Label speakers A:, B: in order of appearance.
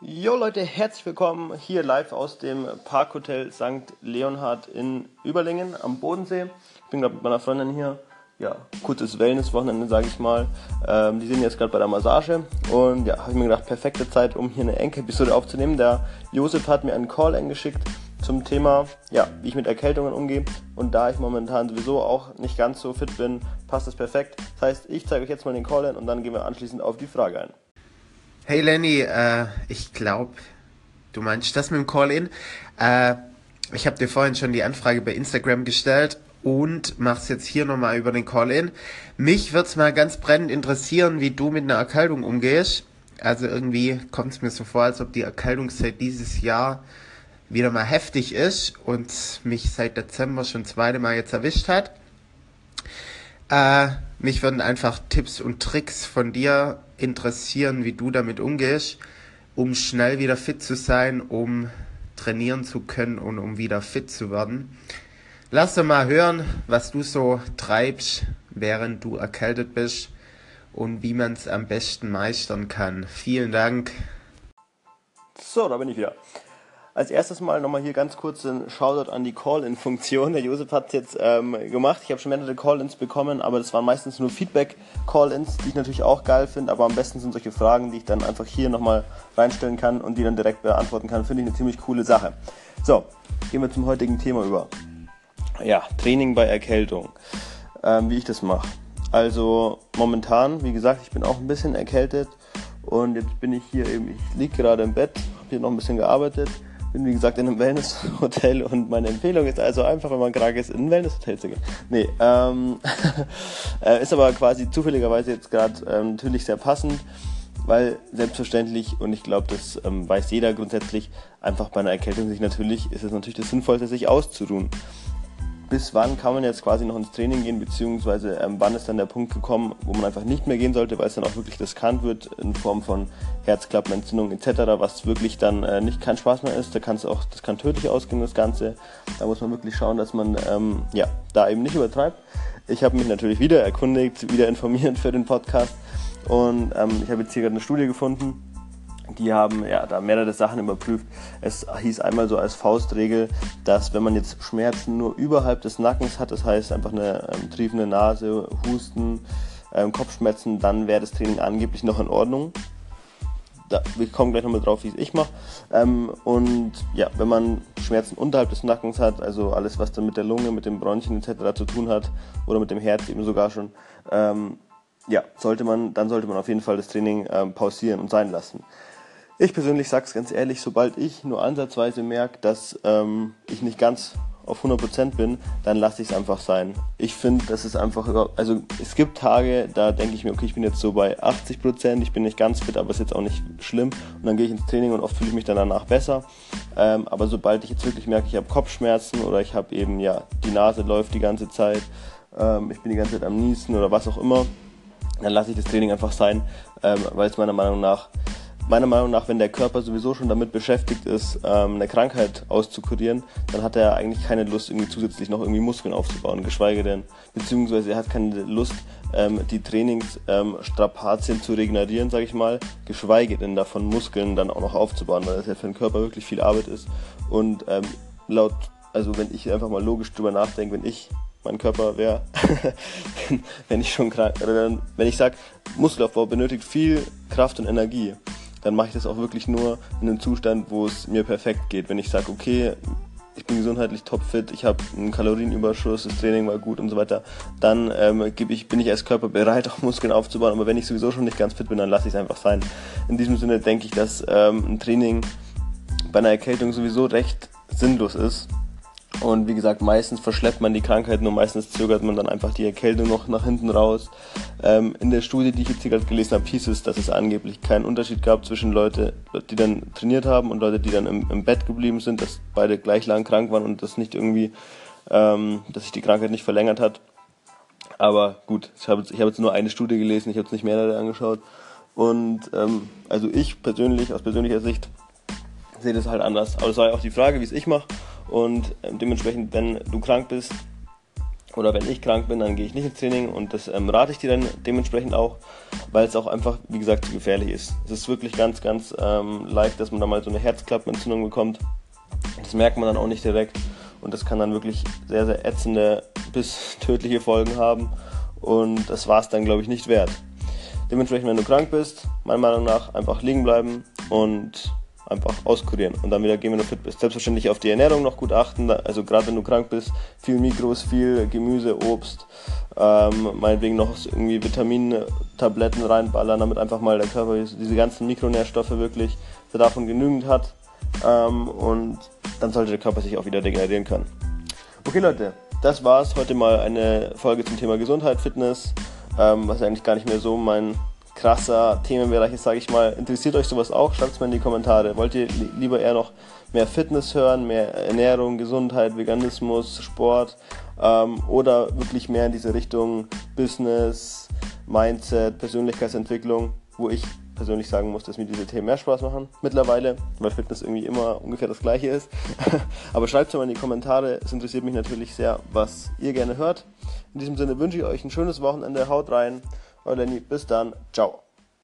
A: Jo Leute, herzlich willkommen hier live aus dem Parkhotel St. Leonhard in Überlingen am Bodensee. Ich bin gerade mit meiner Freundin hier. Ja, kurzes Wellness-Wochenende, sage ich mal. Ähm, die sind jetzt gerade bei der Massage und ja, habe ich mir gedacht, perfekte Zeit, um hier eine Enke-Episode aufzunehmen. Der Josef hat mir einen Call eingeschickt zum Thema, ja, wie ich mit Erkältungen umgehe. Und da ich momentan sowieso auch nicht ganz so fit bin, passt das perfekt. Das heißt, ich zeige euch jetzt mal den Call-in und dann gehen wir anschließend auf die Frage ein.
B: Hey Lenny, äh, ich glaube, du meinst das mit dem Call-In. Äh, ich habe dir vorhin schon die Anfrage bei Instagram gestellt und mach's jetzt hier nochmal über den Call-In. Mich wird's mal ganz brennend interessieren, wie du mit einer Erkältung umgehst. Also irgendwie kommt es mir so vor, als ob die Erkältungszeit dieses Jahr wieder mal heftig ist und mich seit Dezember schon zweite Mal jetzt erwischt hat. Äh, mich würden einfach Tipps und Tricks von dir interessieren, wie du damit umgehst, um schnell wieder fit zu sein, um trainieren zu können und um wieder fit zu werden. Lass doch mal hören, was du so treibst, während du erkältet bist und wie man es am besten meistern kann. Vielen Dank.
A: So, da bin ich wieder. Als erstes mal nochmal hier ganz kurz ein Shoutout an die Call-In-Funktion. Der Josef hat es jetzt ähm, gemacht. Ich habe schon mehrere Call-Ins bekommen, aber das waren meistens nur Feedback-Call-Ins, die ich natürlich auch geil finde. Aber am besten sind solche Fragen, die ich dann einfach hier nochmal reinstellen kann und die dann direkt beantworten kann. Finde ich eine ziemlich coole Sache. So, gehen wir zum heutigen Thema über. Ja, Training bei Erkältung. Ähm, wie ich das mache. Also momentan, wie gesagt, ich bin auch ein bisschen erkältet und jetzt bin ich hier eben, ich liege gerade im Bett, habe hier noch ein bisschen gearbeitet bin wie gesagt in einem Wellnesshotel und meine Empfehlung ist also einfach, wenn man krank ist, in ein Wellnesshotel zu gehen. Nee, ähm, äh, ist aber quasi zufälligerweise jetzt gerade ähm, natürlich sehr passend, weil selbstverständlich und ich glaube, das ähm, weiß jeder grundsätzlich, einfach bei einer Erkältung sich natürlich, ist es natürlich das Sinnvollste, sich auszuruhen bis wann kann man jetzt quasi noch ins Training gehen, beziehungsweise ähm, wann ist dann der Punkt gekommen, wo man einfach nicht mehr gehen sollte, weil es dann auch wirklich riskant wird in Form von Herzklappenentzündung etc., was wirklich dann äh, nicht kein Spaß mehr ist. Da kann es auch, das kann tödlich ausgehen, das Ganze. Da muss man wirklich schauen, dass man ähm, ja, da eben nicht übertreibt. Ich habe mich natürlich wieder erkundigt, wieder informiert für den Podcast und ähm, ich habe jetzt hier gerade eine Studie gefunden, die haben ja da mehrere Sachen überprüft. Es hieß einmal so als Faustregel, dass wenn man jetzt Schmerzen nur überhalb des Nackens hat, das heißt einfach eine ähm, triefende Nase, Husten, ähm, Kopfschmerzen, dann wäre das Training angeblich noch in Ordnung. Da, wir kommen gleich nochmal drauf, wie es ich mache. Ähm, und ja, wenn man Schmerzen unterhalb des Nackens hat, also alles, was dann mit der Lunge, mit den Bronchien etc. zu tun hat, oder mit dem Herz eben sogar schon, ähm, ja, sollte man, dann sollte man auf jeden Fall das Training ähm, pausieren und sein lassen. Ich persönlich sage es ganz ehrlich, sobald ich nur ansatzweise merke, dass ähm, ich nicht ganz auf 100% bin, dann lasse ich es einfach sein. Ich finde, das ist einfach, also es gibt Tage, da denke ich mir, okay, ich bin jetzt so bei 80%, ich bin nicht ganz fit, aber ist jetzt auch nicht schlimm. Und dann gehe ich ins Training und oft fühle ich mich dann danach besser. Ähm, aber sobald ich jetzt wirklich merke, ich habe Kopfschmerzen oder ich habe eben, ja, die Nase läuft die ganze Zeit, ähm, ich bin die ganze Zeit am Niesen oder was auch immer, dann lasse ich das Training einfach sein, ähm, weil es meiner Meinung nach meiner Meinung nach, wenn der Körper sowieso schon damit beschäftigt ist, ähm, eine Krankheit auszukurieren, dann hat er eigentlich keine Lust, irgendwie zusätzlich noch irgendwie Muskeln aufzubauen, geschweige denn, beziehungsweise er hat keine Lust, ähm, die Trainingsstrapazien ähm, zu regenerieren, sage ich mal, geschweige denn davon Muskeln dann auch noch aufzubauen, weil das ja für den Körper wirklich viel Arbeit ist. Und ähm, laut, also wenn ich einfach mal logisch drüber nachdenke, wenn ich mein Körper wäre, wenn ich schon krank, oder wenn ich sage, Muskelaufbau benötigt viel Kraft und Energie dann mache ich das auch wirklich nur in einem Zustand, wo es mir perfekt geht. Wenn ich sage, okay, ich bin gesundheitlich topfit, ich habe einen Kalorienüberschuss, das Training war gut und so weiter, dann ähm, ich, bin ich als Körper bereit, auch Muskeln aufzubauen. Aber wenn ich sowieso schon nicht ganz fit bin, dann lasse ich es einfach sein. In diesem Sinne denke ich, dass ähm, ein Training bei einer Erkältung sowieso recht sinnlos ist und wie gesagt, meistens verschleppt man die Krankheit, nur meistens zögert man dann einfach die Erkältung noch nach hinten raus. Ähm, in der Studie, die ich jetzt hier gerade gelesen habe, hieß es, dass es angeblich keinen Unterschied gab zwischen Leute, die dann trainiert haben und Leute, die dann im, im Bett geblieben sind, dass beide gleich lang krank waren und das nicht irgendwie, ähm, dass sich die Krankheit nicht verlängert hat. Aber gut, ich habe jetzt, hab jetzt nur eine Studie gelesen, ich habe es nicht mehrere angeschaut. Und ähm, also ich persönlich, aus persönlicher Sicht, sehe das halt anders. Aber es war ja auch die Frage, wie es ich mache. Und ähm, dementsprechend, wenn du krank bist, oder wenn ich krank bin, dann gehe ich nicht ins Training und das ähm, rate ich dir dann dementsprechend auch, weil es auch einfach, wie gesagt, zu gefährlich ist. Es ist wirklich ganz, ganz ähm, leicht, dass man da mal so eine Herzklappenentzündung bekommt. Das merkt man dann auch nicht direkt und das kann dann wirklich sehr, sehr ätzende bis tödliche Folgen haben und das war es dann, glaube ich, nicht wert. Dementsprechend, wenn du krank bist, meiner Meinung nach einfach liegen bleiben und einfach auskurieren und dann wieder gehen, wenn du fit bist. Selbstverständlich auf die Ernährung noch gut achten, also gerade wenn du krank bist, viel Mikros, viel Gemüse, Obst, ähm, meinetwegen noch irgendwie Vitamintabletten reinballern, damit einfach mal der Körper diese ganzen Mikronährstoffe wirklich davon genügend hat ähm, und dann sollte der Körper sich auch wieder regenerieren können. Okay Leute, das war's. Heute mal eine Folge zum Thema Gesundheit, Fitness, ähm, was eigentlich gar nicht mehr so mein krasser Themenbereich ist, sage ich mal. Interessiert euch sowas auch? Schreibt es mal in die Kommentare. Wollt ihr lieber eher noch mehr Fitness hören, mehr Ernährung, Gesundheit, Veganismus, Sport ähm, oder wirklich mehr in diese Richtung Business, Mindset, Persönlichkeitsentwicklung, wo ich persönlich sagen muss, dass mir diese Themen mehr Spaß machen mittlerweile, weil Fitness irgendwie immer ungefähr das gleiche ist. Aber schreibt es mal in die Kommentare, es interessiert mich natürlich sehr, was ihr gerne hört. In diesem Sinne wünsche ich euch ein schönes Wochenende, haut rein euer Lenny. Bis dann. Ciao.